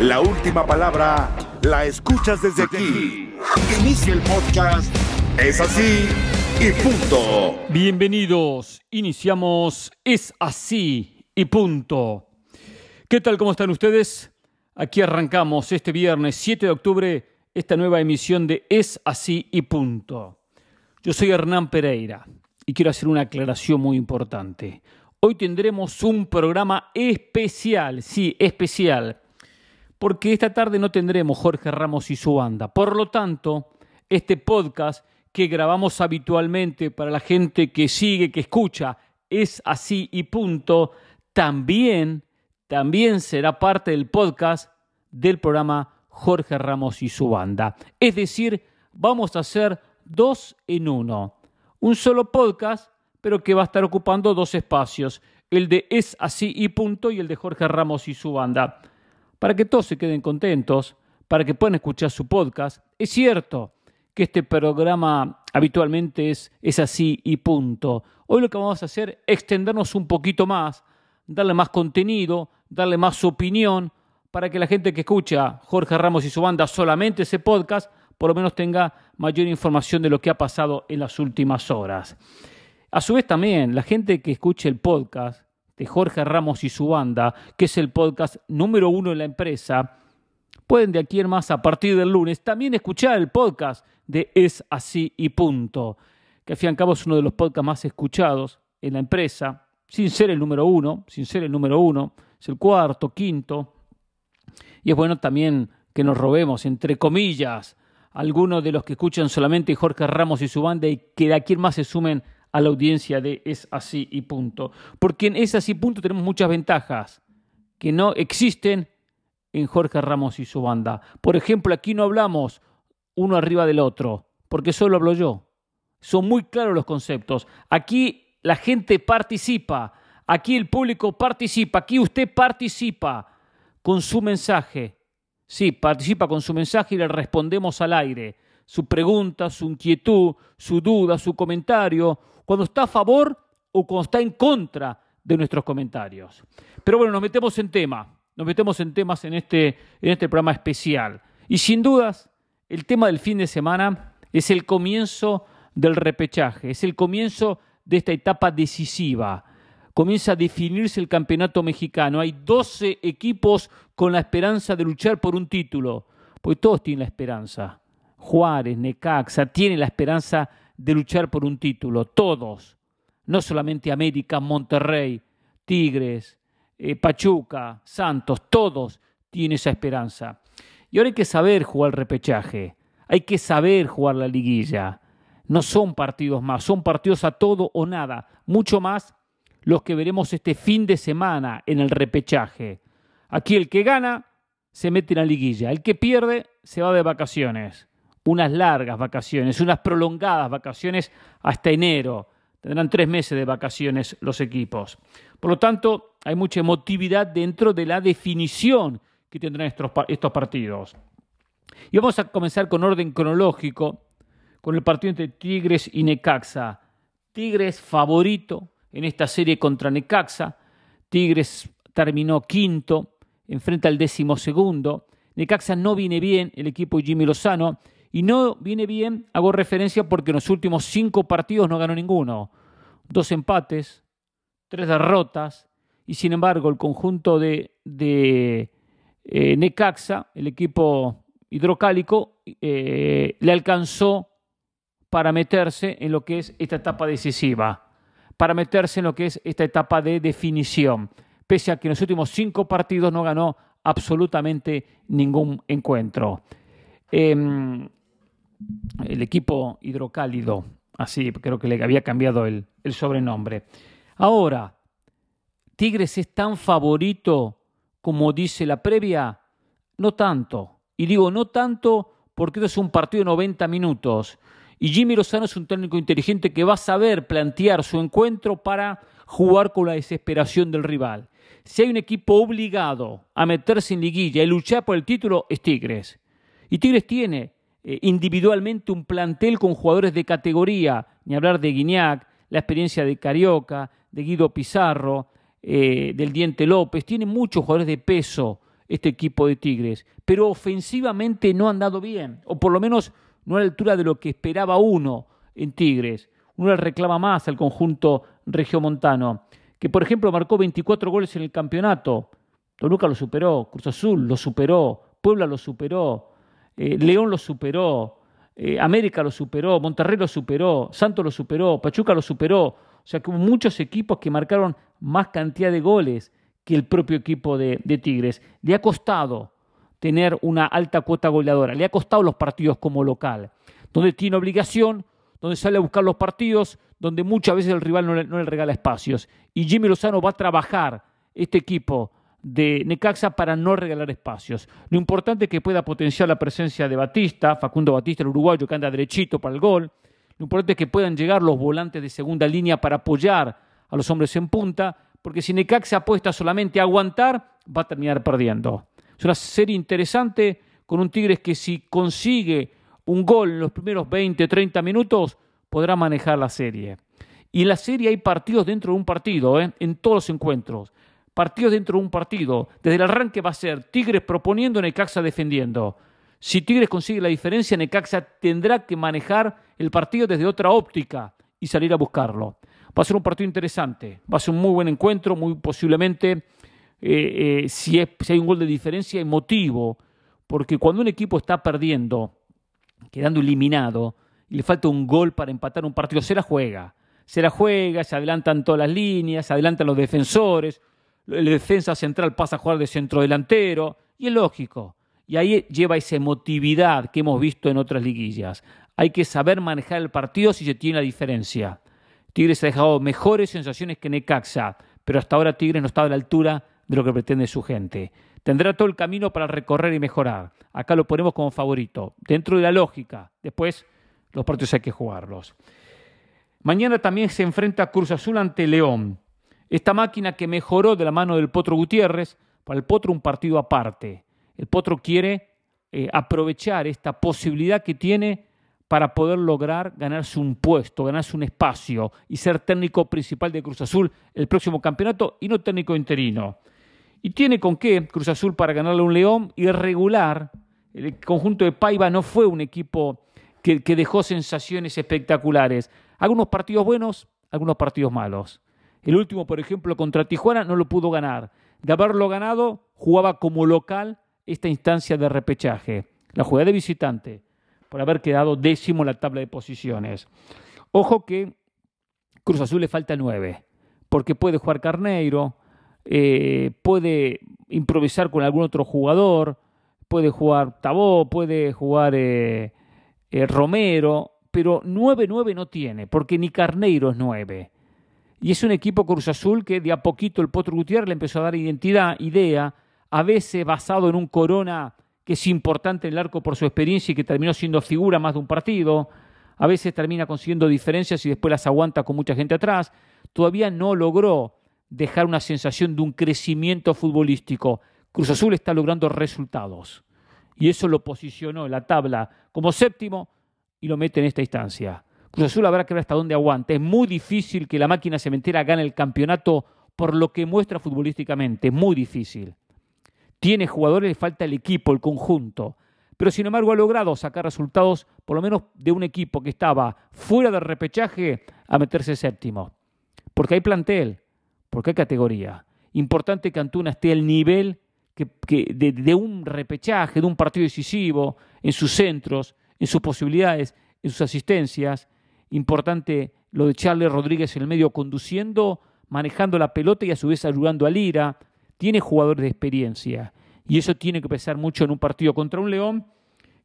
La última palabra la escuchas desde aquí. Inicia el podcast. Es así y punto. Bienvenidos. Iniciamos Es así y punto. ¿Qué tal? ¿Cómo están ustedes? Aquí arrancamos este viernes 7 de octubre esta nueva emisión de Es así y punto. Yo soy Hernán Pereira y quiero hacer una aclaración muy importante. Hoy tendremos un programa especial, sí, especial porque esta tarde no tendremos Jorge Ramos y su banda. Por lo tanto, este podcast que grabamos habitualmente para la gente que sigue, que escucha, es así y punto, también, también será parte del podcast del programa Jorge Ramos y su banda. Es decir, vamos a hacer dos en uno. Un solo podcast, pero que va a estar ocupando dos espacios, el de Es así y punto y el de Jorge Ramos y su banda para que todos se queden contentos, para que puedan escuchar su podcast. Es cierto que este programa habitualmente es, es así y punto. Hoy lo que vamos a hacer es extendernos un poquito más, darle más contenido, darle más opinión, para que la gente que escucha Jorge Ramos y su banda solamente ese podcast, por lo menos tenga mayor información de lo que ha pasado en las últimas horas. A su vez también, la gente que escuche el podcast de Jorge Ramos y su banda, que es el podcast número uno en la empresa, pueden de aquí en más, a partir del lunes, también escuchar el podcast de Es así y punto, que al fin y al cabo es uno de los podcasts más escuchados en la empresa, sin ser el número uno, sin ser el número uno, es el cuarto, quinto. Y es bueno también que nos robemos, entre comillas, algunos de los que escuchan solamente Jorge Ramos y su banda y que de aquí en más se sumen a la audiencia de Es así y punto. Porque en Es así punto tenemos muchas ventajas que no existen en Jorge Ramos y su banda. Por ejemplo, aquí no hablamos uno arriba del otro, porque solo hablo yo. Son muy claros los conceptos. Aquí la gente participa, aquí el público participa, aquí usted participa con su mensaje. Sí, participa con su mensaje y le respondemos al aire. Su pregunta, su inquietud, su duda, su comentario cuando está a favor o cuando está en contra de nuestros comentarios. Pero bueno, nos metemos en tema, nos metemos en temas en este, en este programa especial. Y sin dudas, el tema del fin de semana es el comienzo del repechaje, es el comienzo de esta etapa decisiva. Comienza a definirse el campeonato mexicano. Hay 12 equipos con la esperanza de luchar por un título, porque todos tienen la esperanza. Juárez, Necaxa, tienen la esperanza de luchar por un título, todos, no solamente América, Monterrey, Tigres, eh, Pachuca, Santos, todos tienen esa esperanza. Y ahora hay que saber jugar el repechaje, hay que saber jugar la liguilla. No son partidos más, son partidos a todo o nada, mucho más los que veremos este fin de semana en el repechaje. Aquí el que gana se mete en la liguilla, el que pierde se va de vacaciones unas largas vacaciones, unas prolongadas vacaciones hasta enero. Tendrán tres meses de vacaciones los equipos. Por lo tanto, hay mucha emotividad dentro de la definición que tendrán estos, estos partidos. Y vamos a comenzar con orden cronológico, con el partido entre Tigres y Necaxa. Tigres favorito en esta serie contra Necaxa. Tigres terminó quinto, enfrenta al décimo segundo. Necaxa no viene bien, el equipo Jimmy Lozano, y no viene bien, hago referencia porque en los últimos cinco partidos no ganó ninguno. Dos empates, tres derrotas, y sin embargo el conjunto de, eh, Necaxa, el equipo hidrocálico, eh, le alcanzó para meterse en lo que es esta etapa decisiva, para meterse en lo que es esta etapa de definición, pese a que en los últimos cinco partidos no ganó absolutamente ningún encuentro. Em, el equipo hidrocálido, así creo que le había cambiado el, sobrenombre. Ahora, ¿Tigres es tan favorito como dice la previa? No tanto. Y digo no tanto porque es un partido de 90 minutos. Y Jimmy Lozano es un técnico inteligente que va a saber plantear su encuentro para jugar con la desesperación del rival. Si hay un equipo obligado a meterse en liguilla y luchar por el título, es Tigres. Y Tigres tiene eh, individualmente un plantel con jugadores de categoría, ni hablar de Guiñac, la experiencia de Carioca, de Guido Pizarro, eh, del Diente López, tiene muchos jugadores de peso este equipo de Tigres, pero ofensivamente no han dado bien, o por lo menos no a la altura de lo que esperaba uno en Tigres. Uno le reclama más al conjunto regiomontano, que por ejemplo marcó 24 goles en el campeonato. Toluca lo superó, Cruz Azul lo superó, Puebla lo superó, eh, León lo superó, eh, América lo superó, Monterrey lo superó, Santos lo superó, Pachuca lo superó. O sea que hubo muchos equipos que marcaron más cantidad de goles que el propio equipo de, Tigres. Le ha costado tener una alta cuota goleadora, le ha costado los partidos como local, donde tiene obligación, donde sale a buscar los partidos, donde muchas veces el rival no le, no le regala espacios. Y Jimmy Lozano va a trabajar este equipo de Necaxa para no regalar espacios. Lo importante es que pueda potenciar la presencia de Batista, Facundo Batista, el uruguayo que anda derechito para el gol. Lo importante es que puedan llegar los volantes de segunda línea para apoyar a los hombres en punta, porque si Necaxa apuesta solamente a aguantar, va a terminar perdiendo. Es una serie interesante con un Tigres que si consigue un gol en los primeros 20, 30 minutos, podrá manejar la serie. Y en la serie hay partidos dentro de un partido, ¿eh? en todos los encuentros partidos dentro de un partido. Desde el arranque va a ser Tigres proponiendo, Necaxa defendiendo. Si Tigres consigue la diferencia, Necaxa tendrá que manejar el partido desde otra óptica y salir a buscarlo. Va a ser un partido interesante, va a ser un muy buen encuentro, muy posiblemente, eh, eh, si, si hay un gol de diferencia, emotivo, porque cuando un equipo está perdiendo, quedando eliminado, y le falta un gol para empatar un partido, se la juega. Se la juega, se adelantan todas las líneas, se adelantan los defensores, el defensa central pasa a jugar de centro delantero, y es lógico. Y ahí lleva esa emotividad que hemos visto en otras liguillas. Hay que saber manejar el partido si se tiene la diferencia. Tigres ha dejado mejores sensaciones que Necaxa, pero hasta ahora Tigres no está a la altura de lo que pretende su gente. Tendrá todo el camino para recorrer y mejorar. Acá lo ponemos como favorito, dentro de la lógica. Después, los partidos hay que jugarlos. Mañana también se enfrenta Cruz Azul ante León. Esta máquina que mejoró de la mano del Potro Gutiérrez, para el Potro un partido aparte. El Potro quiere eh, aprovechar esta posibilidad que tiene para poder lograr ganarse un puesto, ganarse un espacio y ser técnico principal de Cruz Azul el próximo campeonato y no técnico interino. Y tiene con qué Cruz Azul para ganarle un León irregular. El conjunto de Paiva no fue un equipo que dejó sensaciones espectaculares. Algunos partidos buenos, algunos partidos malos. El último, por ejemplo, contra Tijuana no lo pudo ganar. De haberlo ganado, jugaba como local esta instancia de repechaje. La jugada de visitante, por haber quedado décimo en la tabla de posiciones. Ojo que Cruz Azul le falta nueve, porque puede jugar Carneiro, eh, puede improvisar con algún otro jugador, puede jugar Tabó, puede jugar eh, eh, Romero, pero 9-9 no tiene, porque ni Carneiro es 9. Y es un equipo Cruz Azul que de a poquito el Potro Gutiérrez le empezó a dar identidad, idea, a veces basado en un Corona que es importante en el arco por su experiencia y que terminó siendo figura más de un partido, a veces termina consiguiendo diferencias y después las aguanta con mucha gente atrás, todavía no logró dejar una sensación de un crecimiento futbolístico. Cruz Azul está logrando resultados y eso lo posicionó en la tabla como séptimo y lo mete en esta instancia. Cruz Azul habrá que ver hasta dónde aguanta. Es muy difícil que la máquina cementera gane el campeonato por lo que muestra futbolísticamente. Muy difícil. Tiene jugadores, le falta el equipo, el conjunto. Pero sin embargo ha logrado sacar resultados, por lo menos de un equipo que estaba fuera del repechaje, a meterse séptimo. Porque hay plantel, porque hay categoría. Importante que Antuna esté al nivel de, de un repechaje, de un partido decisivo, en sus centros, en sus posibilidades, en sus asistencias Importante lo de Charles Rodríguez en el medio conduciendo, manejando la pelota y a su vez ayudando a Lira. Tiene jugadores de experiencia y eso tiene que pesar mucho en un partido contra un León.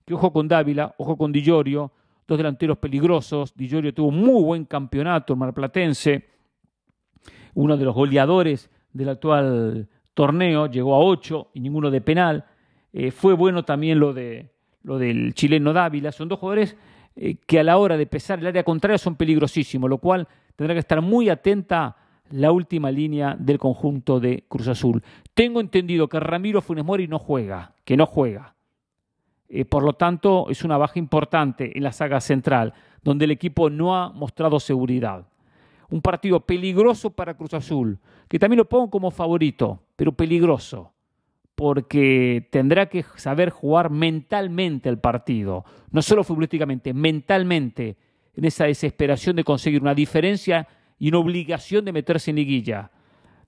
Que ojo con Dávila, ojo con Di dos delanteros peligrosos. Di tuvo muy buen campeonato en Marplatense, uno de los goleadores del actual torneo, llegó a ocho y ninguno de penal. Eh, fue bueno también lo, de, lo del chileno Dávila. Son dos jugadores eh, que a la hora de pesar el área contraria son peligrosísimos, lo cual tendrá que estar muy atenta la última línea del conjunto de Cruz Azul. Tengo entendido que Ramiro Funes Mori no juega, que no juega. Eh, por lo tanto, es una baja importante en la saga central, donde el equipo no ha mostrado seguridad. Un partido peligroso para Cruz Azul, que también lo pongo como favorito, pero peligroso, porque tendrá que saber jugar mentalmente el partido, no solo futbolísticamente, mentalmente, en esa desesperación de conseguir una diferencia y una obligación de meterse en liguilla.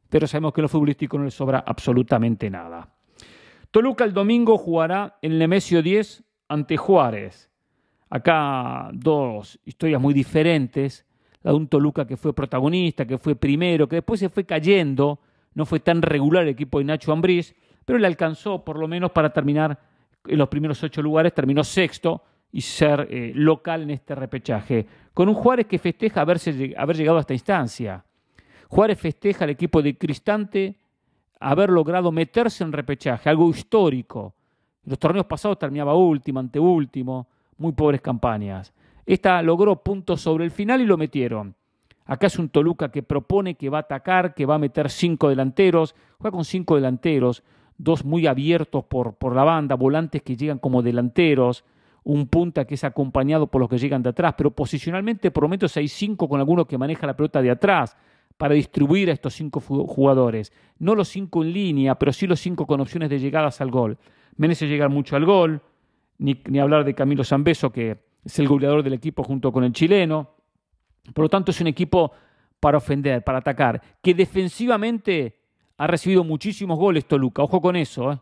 Pero sabemos que en lo futbolístico no le sobra absolutamente nada. Toluca el domingo jugará en el Nemesio 10 ante Juárez. Acá dos historias muy diferentes. La de un Toluca que fue protagonista, que fue primero, que después se fue cayendo. No fue tan regular el equipo de Nacho Ambriz, pero le alcanzó por lo menos para terminar en los primeros ocho lugares. Terminó sexto y ser eh, local en este repechaje. Con un Juárez que festeja haberse, haber llegado a esta instancia. Juárez festeja al equipo de Cristante haber logrado meterse en repechaje, algo histórico. En los torneos pasados terminaba último, anteúltimo, muy pobres campañas. Esta logró puntos sobre el final y lo metieron. Acá es un Toluca que propone, que va a atacar, que va a meter cinco delanteros, juega con cinco delanteros, dos muy abiertos por, por la banda, volantes que llegan como delanteros, un punta que es acompañado por los que llegan de atrás, pero posicionalmente hay cinco con alguno que maneja la pelota de atrás para distribuir a estos cinco jugadores. No los cinco en línea, pero sí los cinco con opciones de llegadas al gol. Merece llegar mucho al gol, ni, ni hablar de Camilo Zambeso, que es el goleador del equipo junto con el chileno. Por lo tanto, es un equipo para ofender, para atacar, que defensivamente ha recibido muchísimos goles Toluca, ojo con eso, ¿eh?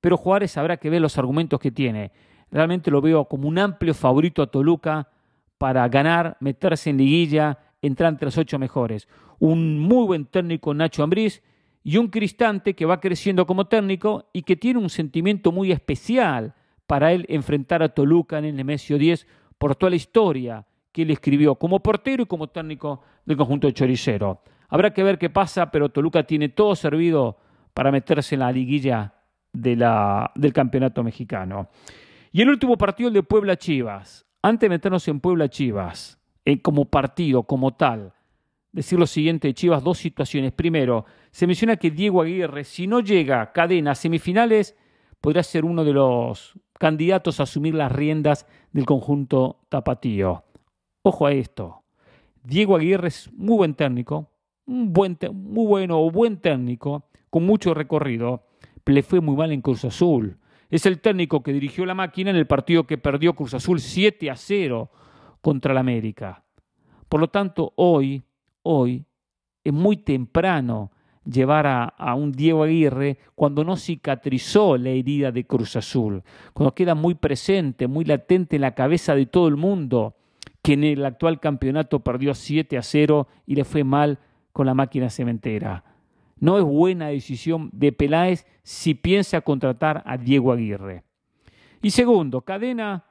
pero Juárez habrá que ver los argumentos que tiene. Realmente lo veo como un amplio favorito a Toluca para ganar, meterse en liguilla, entrar entre los ocho mejores. Un muy buen técnico Nacho Ambriz y un Cristante que va creciendo como técnico y que tiene un sentimiento muy especial para él enfrentar a Toluca en el Nemesio 10 por toda la historia que él escribió como portero y como técnico del conjunto de Choricero. Habrá que ver qué pasa, pero Toluca tiene todo servido para meterse en la liguilla de la, del campeonato mexicano. Y el último partido, el de Puebla Chivas. Antes de meternos en Puebla Chivas, como partido, como tal, decir lo siguiente de Chivas, dos situaciones. Primero, se menciona que Diego Aguirre, si no llega cadena a semifinales, podría ser uno de los candidatos a asumir las riendas del conjunto tapatío. Ojo a esto. Diego Aguirre es muy buen técnico, un buen muy bueno buen técnico, con mucho recorrido, le fue muy mal en Cruz Azul. Es el técnico que dirigió la máquina en el partido que perdió Cruz Azul 7 a 0 contra la América. Por lo tanto, hoy, hoy, es muy temprano llevar a, a, un Diego Aguirre cuando no cicatrizó la herida de Cruz Azul, cuando queda muy presente, muy latente en la cabeza de todo el mundo que en el actual campeonato perdió 7 a 0 y le fue mal con la máquina cementera. No es buena decisión de Peláez si piensa contratar a Diego Aguirre. Y segundo, Cadena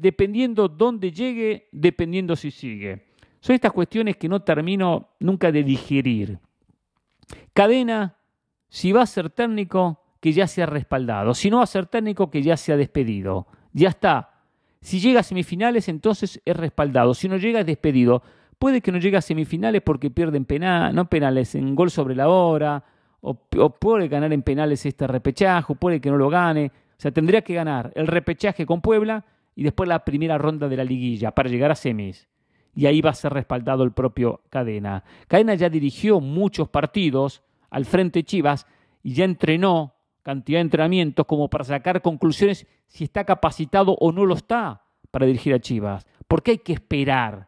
dependiendo dónde llegue, dependiendo si sigue. Son estas cuestiones que no termino nunca de digerir. Cadena, si va a ser técnico, que ya sea respaldado. Si no va a ser técnico, que ya sea despedido. Ya está. Si llega a semifinales, entonces es respaldado. Si no llega, es despedido. Puede que no llegue a semifinales porque pierden penales, no penales, en gol sobre la hora, o, o puede ganar en penales este repechaje, o puede que no lo gane. O sea, tendría que ganar el repechaje con Puebla y después la primera ronda de la liguilla para llegar a semis. Y ahí va a ser respaldado el propio Cadena. Cadena ya dirigió muchos partidos al frente Chivas y ya entrenó cantidad de entrenamientos como para sacar conclusiones si está capacitado o no lo está para dirigir a Chivas. Porque hay que esperar,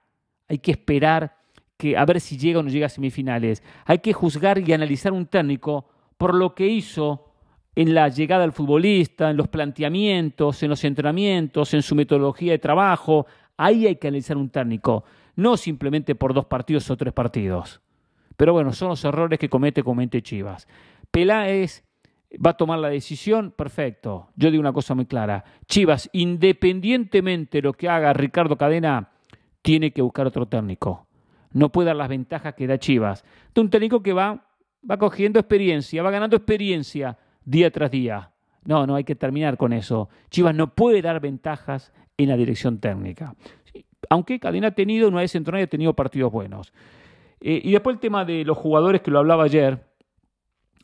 hay que esperar que a ver si llega o no llega a semifinales. Hay que juzgar y analizar un técnico por lo que hizo en la llegada al futbolista, en los planteamientos, en los entrenamientos, en su metodología de trabajo. Ahí hay que analizar un técnico, no simplemente por dos partidos o tres partidos. Pero bueno, son los errores que comete comete Chivas. Peláez va a tomar la decisión, perfecto. Yo digo una cosa muy clara. Chivas, independientemente de lo que haga Ricardo Cadena, tiene que buscar otro técnico. No puede dar las ventajas que da Chivas. De un técnico que va, va cogiendo experiencia, va ganando experiencia día tras día. No, no hay que terminar con eso. Chivas no puede dar ventajas en la dirección técnica. Aunque Cadena ha tenido, no vez en ha tenido partidos buenos. Eh, y después el tema de los jugadores que lo hablaba ayer,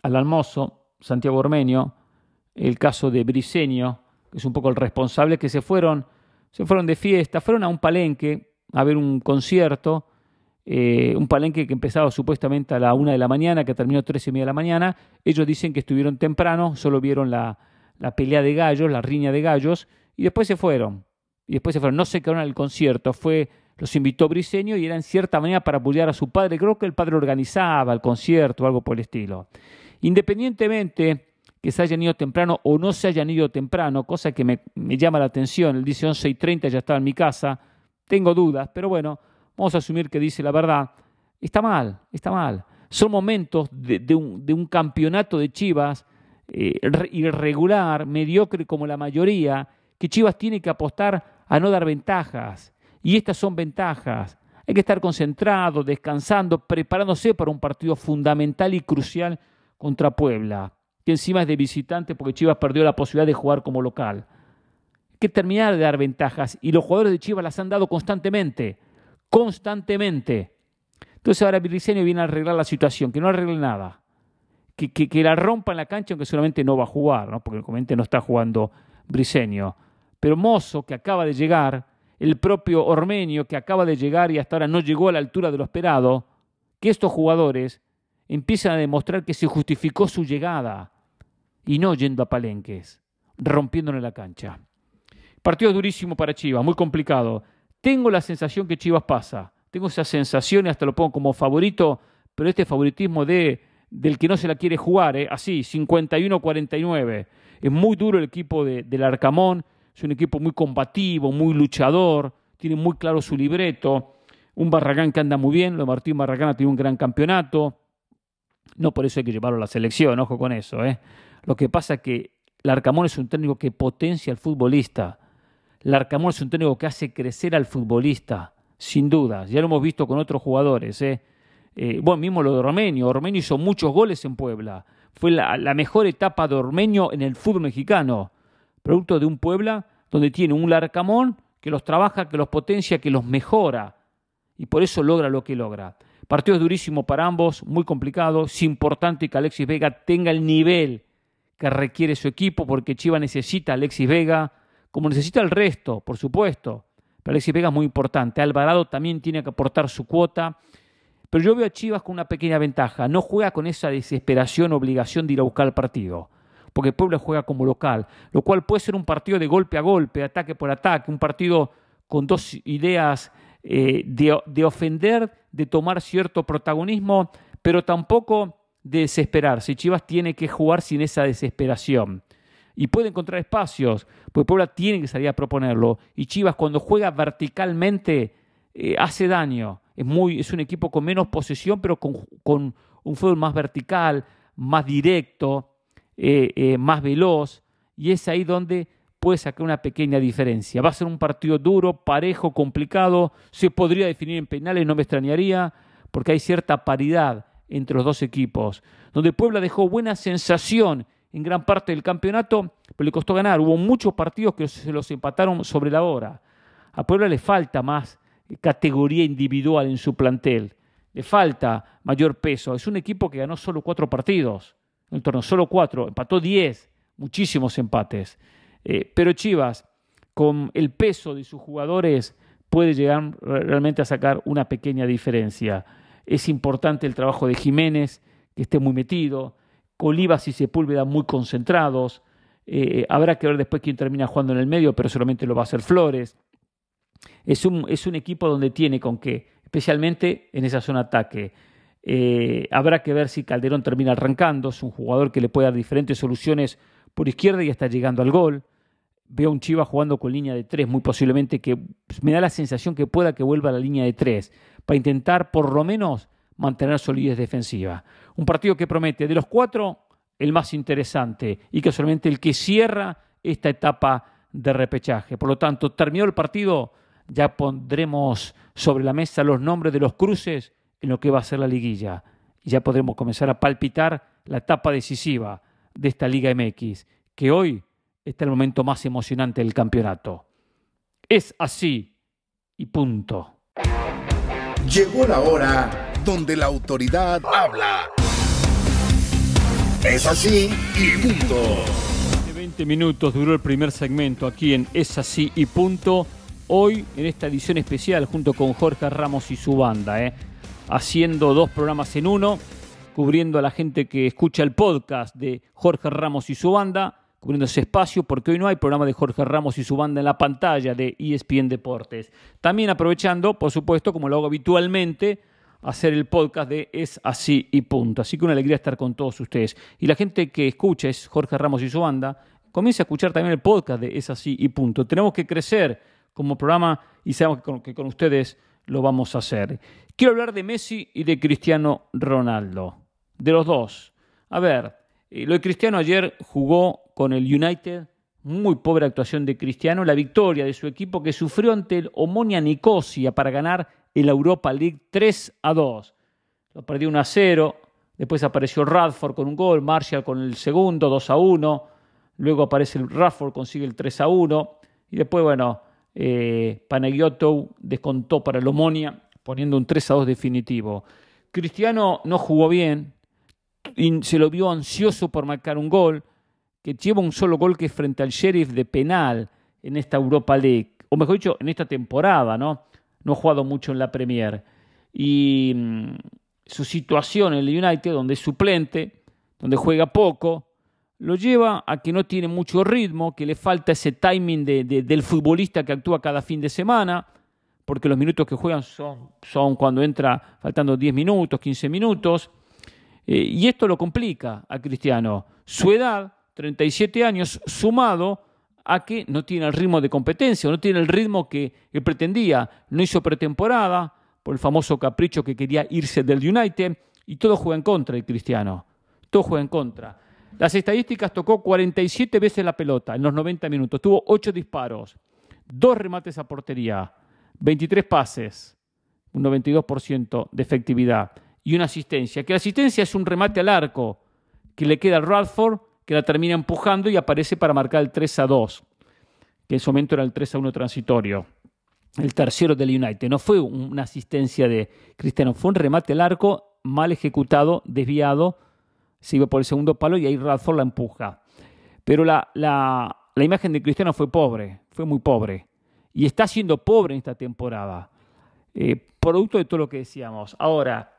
al almozo, Santiago Ormeño, el caso de Briseño, que es un poco el responsable, que se fueron, se fueron de fiesta, fueron a un palenque a ver un concierto eh, un palenque que empezaba supuestamente a la una de la mañana, que terminó tres y media de la mañana. Ellos dicen que estuvieron temprano, solo vieron la, la pelea de gallos, la riña de gallos, y después se fueron. Y después se fueron. No se quedaron al concierto, fue, los invitó Briseño y era en cierta manera para apoyar a su padre. Creo que el padre organizaba el concierto o algo por el estilo. Independientemente que se hayan ido temprano o no se hayan ido temprano, cosa que me, me llama la atención, él dice 11 y 30 ya estaba en mi casa, tengo dudas, pero bueno, vamos a asumir que dice la verdad, está mal, está mal. Son momentos de, un, campeonato de Chivas eh, irregular, mediocre como la mayoría, que Chivas tiene que apostar a no dar ventajas. Y estas son ventajas. Hay que estar concentrado, descansando, preparándose para un partido fundamental y crucial contra Puebla, que encima es de visitante porque Chivas perdió la posibilidad de jugar como local. Que terminar de dar ventajas y los jugadores de Chivas las han dado constantemente constantemente. Entonces ahora Briseño viene a arreglar la situación, que no arregle nada. Que, que, la rompa en la cancha, aunque solamente no va a jugar, ¿no? porque comente no está jugando Briseño. Pero Mozo, que acaba de llegar, el propio Ormenio, que acaba de llegar y hasta ahora no llegó a la altura de lo esperado, que estos jugadores empiezan a demostrar que se justificó su llegada y no yendo a palenques, rompiéndole la cancha. Partido durísimo para Chivas, muy complicado. Tengo la sensación que Chivas pasa. Tengo esa sensación y hasta lo pongo como favorito, pero este favoritismo de, del que no se la quiere jugar, ¿eh? así, 51-49. Es muy duro el equipo de, del Arcamón, es un equipo muy combativo, muy luchador, tiene muy claro su libreto. Un Barragán que anda muy bien, lo de Martín Barragán ha tenido un gran campeonato. No por eso hay que llevarlo a la selección, ojo con eso. ¿eh? Lo que pasa es que el Arcamón es un técnico que potencia al futbolista. Larcamón es un técnico que hace crecer al futbolista, sin duda. Ya lo hemos visto con otros jugadores. ¿eh? Eh, bueno, mismo lo de Ormeño. Ormeño hizo muchos goles en Puebla. Fue la, mejor etapa de Ormeño en el fútbol mexicano. Producto de un Puebla donde tiene un Larcamón que los trabaja, que los potencia, que los mejora. Y por eso logra lo que logra. Partido durísimo para ambos, muy complicado. Es importante que Alexis Vega tenga el nivel que requiere su equipo, porque Chiva necesita a Alexis Vega como necesita el resto, por supuesto. Pero Alexis Vega es muy importante. Alvarado también tiene que aportar su cuota. Pero yo veo a Chivas con una pequeña ventaja. No juega con esa desesperación, obligación de ir a buscar el partido. Porque Puebla juega como local. Lo cual puede ser un partido de golpe a golpe, ataque por ataque. Un partido con dos ideas eh, de, de ofender, de tomar cierto protagonismo, pero tampoco de desesperarse. Chivas tiene que jugar sin esa desesperación y puede encontrar espacios, porque Puebla tiene que salir a proponerlo. Y Chivas cuando juega verticalmente eh, hace daño. Es, muy, es un equipo con menos posesión, pero con, un fútbol más vertical, más directo, eh, eh, más veloz. Y es ahí donde puede sacar una pequeña diferencia. Va a ser un partido duro, parejo, complicado. Se podría definir en penales, no me extrañaría, porque hay cierta paridad entre los dos equipos. Donde Puebla dejó buena sensación en gran parte del campeonato, pero le costó ganar. Hubo muchos partidos que se los empataron sobre la hora. A Puebla le falta más categoría individual en su plantel. Le falta mayor peso. Es un equipo que ganó solo cuatro partidos. En torno solo cuatro. Empató diez. Muchísimos empates. Eh, pero Chivas, con el peso de sus jugadores, puede llegar realmente a sacar una pequeña diferencia. Es importante el trabajo de Jiménez, que esté muy metido. Olivas y Sepúlveda muy concentrados. Eh, habrá que ver después quién termina jugando en el medio, pero solamente lo va a hacer Flores. Es un, es un equipo donde tiene con qué, especialmente en esa zona ataque. Eh, habrá que ver si Calderón termina arrancando. Es un jugador que le puede dar diferentes soluciones por izquierda y está llegando al gol. Veo a un Chiva jugando con línea de tres, muy posiblemente que me da la sensación que pueda que vuelva a la línea de tres, para intentar por lo menos mantener solidez defensiva. Un partido que promete de los cuatro el más interesante y que solamente el que cierra esta etapa de repechaje. Por lo tanto, terminó el partido, ya pondremos sobre la mesa los nombres de los cruces en lo que va a ser la liguilla. Y ya podremos comenzar a palpitar la etapa decisiva de esta Liga MX, que hoy está el momento más emocionante del campeonato. Es así y punto. Llegó la hora donde la autoridad habla. Es así y punto. 20 minutos duró el primer segmento aquí en Es así y punto. Hoy en esta edición especial junto con Jorge Ramos y su banda. ¿eh? haciendo dos programas en uno, cubriendo a la gente que escucha el podcast de Jorge Ramos y su banda, cubriendo ese espacio, porque hoy no hay programa de Jorge Ramos y su banda en la pantalla de ESPN Deportes. También aprovechando, por supuesto, como lo hago habitualmente, hacer el podcast de Es así y punto. Así que una alegría estar con todos ustedes. Y la gente que escucha es Jorge Ramos y su banda, comienza a escuchar también el podcast de Es así y punto. Tenemos que crecer como programa y sabemos que con, ustedes lo vamos a hacer. Quiero hablar de Messi y de Cristiano Ronaldo, de los dos. A ver, eh, lo de Cristiano ayer jugó con el United, muy pobre actuación de Cristiano, la victoria de su equipo que sufrió ante el Omonia Nicosia para ganar el Europa League 3 a 2. Lo perdió 1 a 0, después apareció Radford con un gol, Marshall con el segundo, 2 a 1, luego aparece el Radford, consigue el 3 a 1, y después, bueno, eh, descontó para el Omonia, poniendo un 3 a 2 definitivo. Cristiano no jugó bien, y se lo vio ansioso por marcar un gol, que lleva un solo gol que es frente al Sheriff de penal en esta Europa League, o mejor dicho, en esta temporada, ¿no? No ha jugado mucho en la Premier. Y mm, su situación en el United, donde es suplente, donde juega poco, lo lleva a que no tiene mucho ritmo, que le falta ese timing del futbolista que actúa cada fin de semana, porque los minutos que juegan son, son cuando entra faltando 10 minutos, 15 minutos. Eh, y esto lo complica a Cristiano. Su edad, 37 años, sumado a que no tiene el ritmo de competencia, no tiene el ritmo que él pretendía, no hizo pretemporada por el famoso capricho que quería irse del United y todo juega en contra de Cristiano, todo juega en contra. Las estadísticas tocó 47 veces la pelota en los 90 minutos, tuvo 8 disparos, 2 remates a portería, 23 pases, un 92% de efectividad y una asistencia, que la asistencia es un remate al arco que le queda al Radford que la termina empujando y aparece para marcar el 3 a 2, que en su momento era el 3 a 1 transitorio. El tercero del United. No fue una asistencia de Cristiano, fue un remate al arco mal ejecutado, desviado, se iba por el segundo palo y ahí Radford la empuja. Pero la, la, imagen de Cristiano fue pobre, fue muy pobre. Y está siendo pobre en esta temporada. Eh, producto de todo lo que decíamos. Ahora,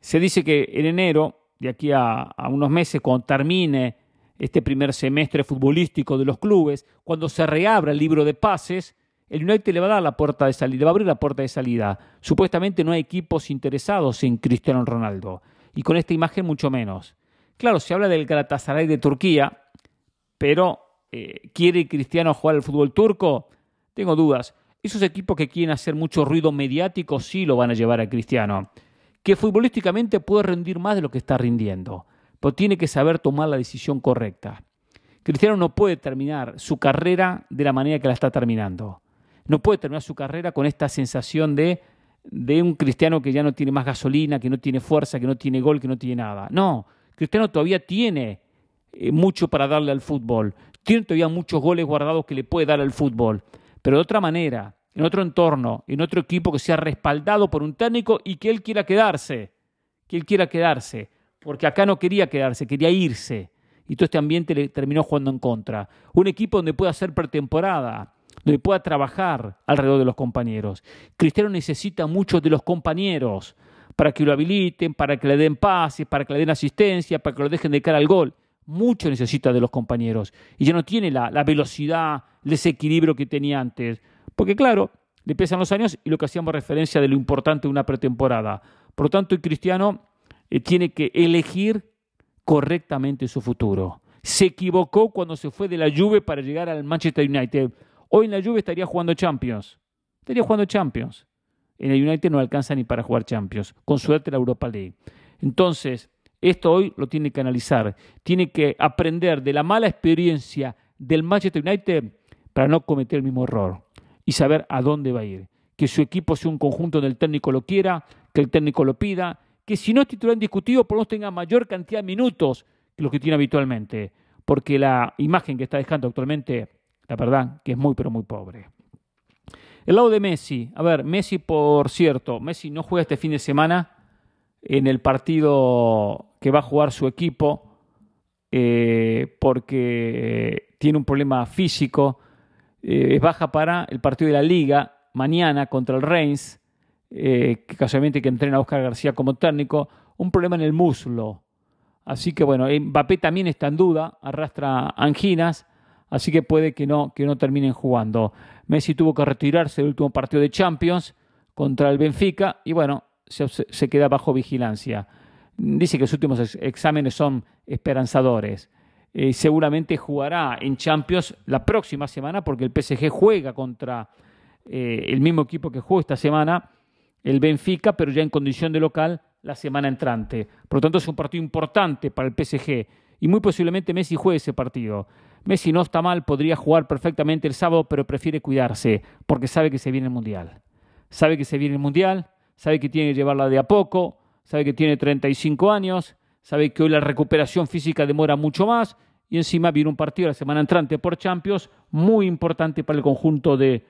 se dice que en enero, de aquí a, a unos meses, cuando termine este primer semestre futbolístico de los clubes, cuando se reabra el libro de pases, el United le va a dar la puerta de salida, le va a abrir la puerta de salida. Supuestamente no hay equipos interesados en Cristiano Ronaldo, y con esta imagen mucho menos. Claro, se habla del Galatasaray de Turquía, pero eh, ¿quiere Cristiano jugar al fútbol turco? Tengo dudas. Esos equipos que quieren hacer mucho ruido mediático sí lo van a llevar a Cristiano, que futbolísticamente puede rendir más de lo que está rindiendo pero tiene que saber tomar la decisión correcta. Cristiano no puede terminar su carrera de la manera que la está terminando. No puede terminar su carrera con esta sensación de, de un cristiano que ya no tiene más gasolina, que no tiene fuerza, que no tiene gol, que no tiene nada. No, Cristiano todavía tiene eh, mucho para darle al fútbol. Tiene todavía muchos goles guardados que le puede dar al fútbol. Pero de otra manera, en otro entorno, en otro equipo que sea respaldado por un técnico y que él quiera quedarse. Que él quiera quedarse porque acá no quería quedarse, quería irse. Y todo este ambiente le terminó jugando en contra. Un equipo donde pueda hacer pretemporada, donde pueda trabajar alrededor de los compañeros. Cristiano necesita mucho de los compañeros para que lo habiliten, para que le den pases, para que le den asistencia, para que lo dejen de cara al gol. Mucho necesita de los compañeros. Y ya no tiene la, velocidad, el desequilibrio que tenía antes. Porque claro, le pesan los años y lo que hacíamos referencia de lo importante de una pretemporada. Por lo tanto, el Cristiano tiene que elegir correctamente su futuro. Se equivocó cuando se fue de la Juve para llegar al Manchester United. Hoy en la Juve estaría jugando Champions. Estaría jugando Champions. En el United no alcanza ni para jugar Champions. Con suerte la Europa League. Entonces, esto hoy lo tiene que analizar. Tiene que aprender de la mala experiencia del Manchester United para no cometer el mismo error y saber a dónde va a ir. Que su equipo sea un conjunto donde el técnico lo quiera, que el técnico lo pida que si no es titular indiscutido, por lo menos tenga mayor cantidad de minutos que los que tiene habitualmente, porque la imagen que está dejando actualmente, la verdad, que es muy, pero muy pobre. El lado de Messi, a ver, Messi, por cierto, Messi no juega este fin de semana en el partido que va a jugar su equipo eh, porque tiene un problema físico, eh, es baja para el partido de la liga mañana contra el Reims eh, que casualmente que entrena a Oscar García como técnico, un problema en el muslo. Así que bueno, Mbappé también está en duda, arrastra anginas, así que puede que no, que no terminen jugando. Messi tuvo que retirarse del último partido de Champions contra el Benfica y bueno, se, queda bajo vigilancia. Dice que sus últimos exámenes son esperanzadores. Eh, seguramente jugará en Champions la próxima semana porque el PSG juega contra eh, el mismo equipo que jugó esta semana, el Benfica, pero ya en condición de local la semana entrante. Por lo tanto, es un partido importante para el PSG y muy posiblemente Messi juegue ese partido. Messi no está mal, podría jugar perfectamente el sábado, pero prefiere cuidarse porque sabe que se viene el Mundial. Sabe que se viene el Mundial, sabe que tiene que llevarla de a poco, sabe que tiene 35 años, sabe que hoy la recuperación física demora mucho más y encima viene un partido la semana entrante por Champions muy importante para el conjunto de,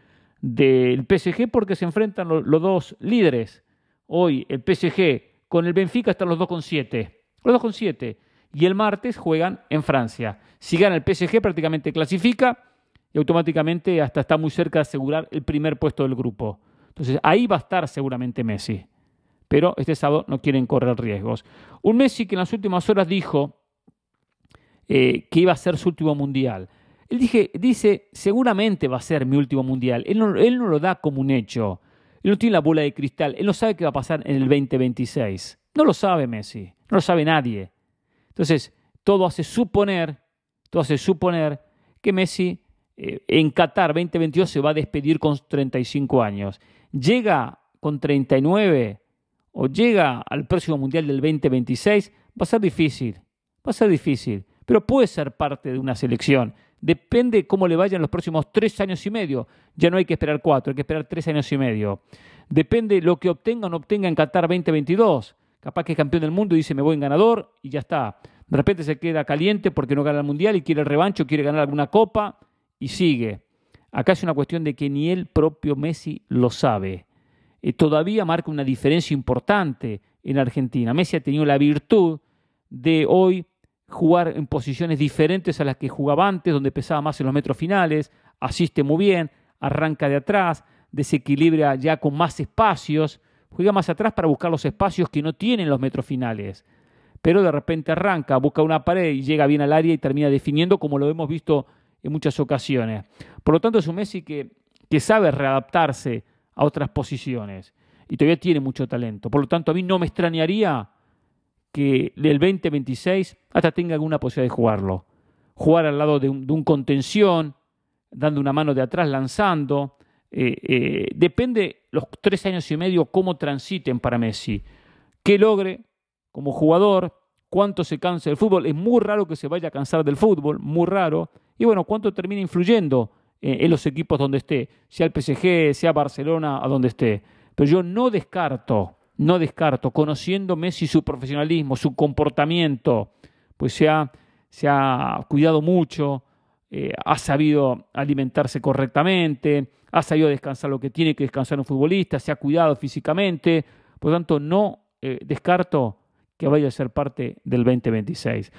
del PSG porque se enfrentan los, dos líderes. Hoy el PSG con el Benfica están los dos con siete. Los dos con siete. Y el martes juegan en Francia. Si gana el PSG prácticamente clasifica y automáticamente hasta está muy cerca de asegurar el primer puesto del grupo. Entonces ahí va a estar seguramente Messi. Pero este sábado no quieren correr riesgos. Un Messi que en las últimas horas dijo eh, que iba a ser su último mundial. Él dice, seguramente va a ser mi último mundial. Él no, él no lo da como un hecho. Él no tiene la bola de cristal. Él no sabe qué va a pasar en el 2026. No lo sabe Messi. No lo sabe nadie. Entonces, todo hace suponer, todo hace suponer que Messi eh, en Qatar 2022 se va a despedir con 35 años. Llega con 39 o llega al próximo Mundial del 2026, va a ser difícil. Va a ser difícil. Pero puede ser parte de una selección. Depende cómo le vayan los próximos tres años y medio. Ya no hay que esperar cuatro, hay que esperar tres años y medio. Depende lo que obtenga o no obtenga en Qatar 2022. Capaz que es campeón del mundo y dice me voy en ganador y ya está. De repente se queda caliente porque no gana el mundial y quiere el revancho, quiere ganar alguna copa y sigue. Acá es una cuestión de que ni el propio Messi lo sabe. Eh, todavía marca una diferencia importante en Argentina. Messi ha tenido la virtud de hoy jugar en posiciones diferentes a las que jugaba antes, donde pesaba más en los metros finales, asiste muy bien, arranca de atrás, desequilibra ya con más espacios, juega más atrás para buscar los espacios que no tienen los metros finales. Pero de repente arranca, busca una pared y llega bien al área y termina definiendo como lo hemos visto en muchas ocasiones. Por lo tanto, es un Messi que, que sabe readaptarse a otras posiciones y todavía tiene mucho talento. Por lo tanto, a mí no me extrañaría que del 2026 hasta tenga alguna posibilidad de jugarlo. Jugar al lado de un, contención, dando una mano de atrás, lanzando. Eh, eh, depende los tres años y medio cómo transiten para Messi. ¿Qué logre como jugador? ¿Cuánto se cansa del fútbol? Es muy raro que se vaya a cansar del fútbol, muy raro. Y bueno, ¿cuánto termina influyendo eh, en los equipos donde esté? Sea el PSG, sea Barcelona, a donde esté. Pero yo no descarto no descarto, conociendo Messi su profesionalismo, su comportamiento, pues se ha, se ha cuidado mucho, eh, ha sabido alimentarse correctamente, ha sabido descansar lo que tiene que descansar un futbolista, se ha cuidado físicamente, por lo tanto no eh, descarto que vaya a ser parte del 2026.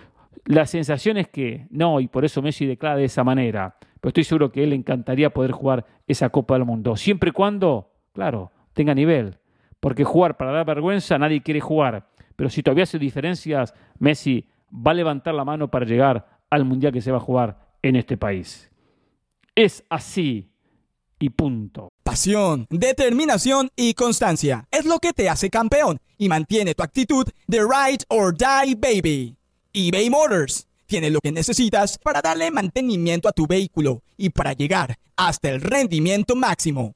La sensación es que no, y por eso Messi declara de esa manera, pero estoy seguro que él le encantaría poder jugar esa Copa del Mundo, siempre y cuando, claro, tenga nivel, porque jugar para dar vergüenza nadie quiere jugar. Pero si todavía hace diferencias, Messi va a levantar la mano para llegar al mundial que se va a jugar en este país. Es así y punto. Pasión, determinación y constancia es lo que te hace campeón y mantiene tu actitud de ride or die baby. eBay Motors tiene lo que necesitas para darle mantenimiento a tu vehículo y para llegar hasta el rendimiento máximo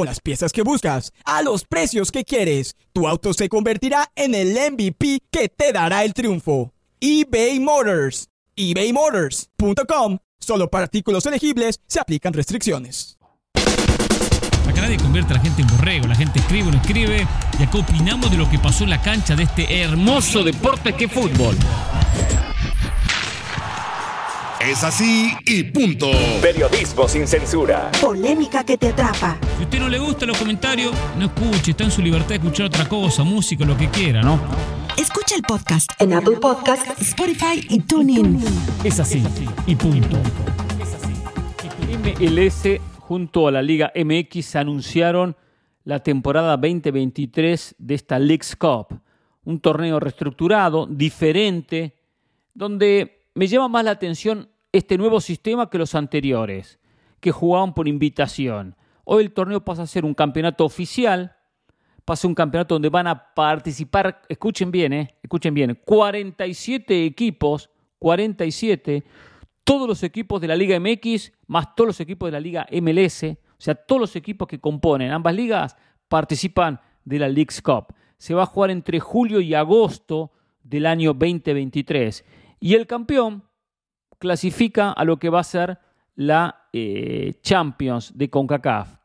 con las piezas que buscas, a los precios que quieres. Tu auto se convertirá en el MVP que te dará el triunfo. eBay Motors. ebaymotors.com. Solo para artículos elegibles se aplican restricciones. Acá nadie convierte a la gente en borrego, la gente escribe o no escribe y acá opinamos de lo que pasó en la cancha de este hermoso deporte que es fútbol. Es así y punto. Periodismo sin censura. Polémica que te atrapa. Si a usted no le gusta los comentarios, no escuche, está en su libertad de escuchar otra cosa, música, lo que quiera, ¿no? Escucha el podcast en Apple Podcast, Spotify y TuneIn. Es así y punto. MLS junto a la Liga MX anunciaron la temporada 2023 de esta Leagues Cup, un torneo reestructurado, diferente, donde me llama más la atención este nuevo sistema que los anteriores, que jugaban por invitación. Hoy el torneo pasa a ser un campeonato oficial, pasa a un campeonato donde van a participar, escuchen bien, eh, escuchen bien, 47 equipos, 47, todos los equipos de la Liga MX, más todos los equipos de la Liga MLS, o sea, todos los equipos que componen ambas ligas participan de la League's Cup. Se va a jugar entre julio y agosto del año 2023. Y el campeón clasifica a lo que va a ser la eh, Champions de CONCACAF,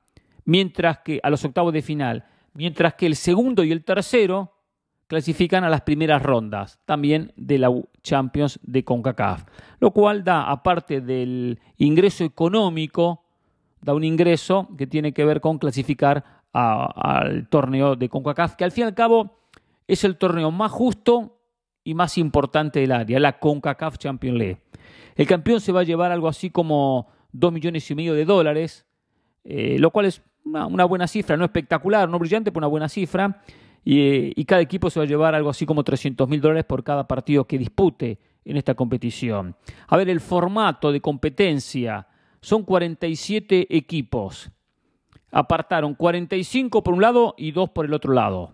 mientras que a los octavos de final, mientras que el segundo y el tercero clasifican a las primeras rondas también de la Champions de CONCACAF, lo cual da, aparte del ingreso económico, da un ingreso que tiene que ver con clasificar al torneo de CONCACAF, que al fin y al cabo es el torneo más justo y más importante del área, la CONCACAF Champions League. El campeón se va a llevar algo así como 2 millones y medio de dólares, eh, lo cual es una, buena cifra, no espectacular, no brillante, pero una buena cifra. Y, cada equipo se va a llevar algo así como 300 mil dólares por cada partido que dispute en esta competición. A ver, el formato de competencia son 47 equipos. Apartaron 45 por un lado y 2 por el otro lado.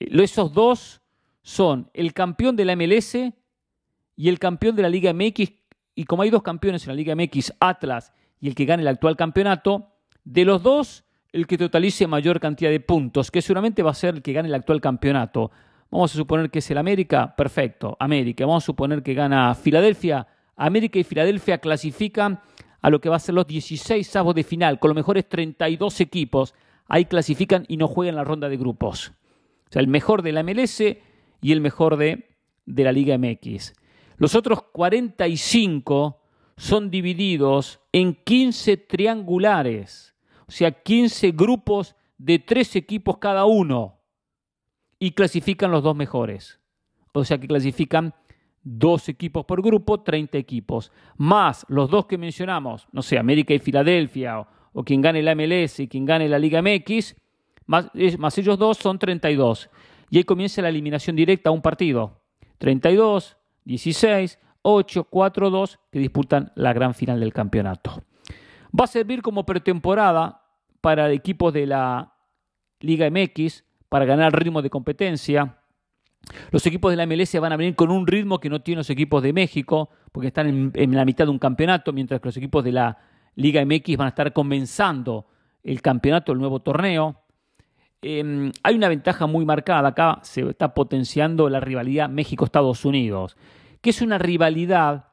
Esos dos son el campeón de la MLS y el campeón de la Liga MX. Y como hay dos campeones en la Liga MX, Atlas y el que gane el actual campeonato, de los dos, el que totalice mayor cantidad de puntos, que seguramente va a ser el que gane el actual campeonato. Vamos a suponer que es el América, perfecto, América. Vamos a suponer que gana Filadelfia. América y Filadelfia clasifican a lo que va a ser los 16 sábados de final, con los mejores 32 equipos. Ahí clasifican y no juegan la ronda de grupos. O sea, el mejor de la MLS y el mejor de, de la Liga MX. Los otros 45 son divididos en 15 triangulares, o sea, 15 grupos de tres equipos cada uno, y clasifican los dos mejores. O sea que clasifican dos equipos por grupo, 30 equipos, más los dos que mencionamos, no sé, América y Filadelfia, o, o quien gane la MLS y quien gane la Liga MX, más, más ellos dos son 32 y ahí comienza la eliminación directa a un partido. 32, 16, 8, 4, 2 que disputan la gran final del campeonato. Va a servir como pretemporada para equipos de la Liga MX para ganar ritmo de competencia. Los equipos de la MLS van a venir con un ritmo que no tienen los equipos de México, porque están en, en la mitad de un campeonato, mientras que los equipos de la Liga MX van a estar comenzando el campeonato, el nuevo torneo. Em, hay una ventaja muy marcada, acá se está potenciando la rivalidad México-Estados Unidos, que es una rivalidad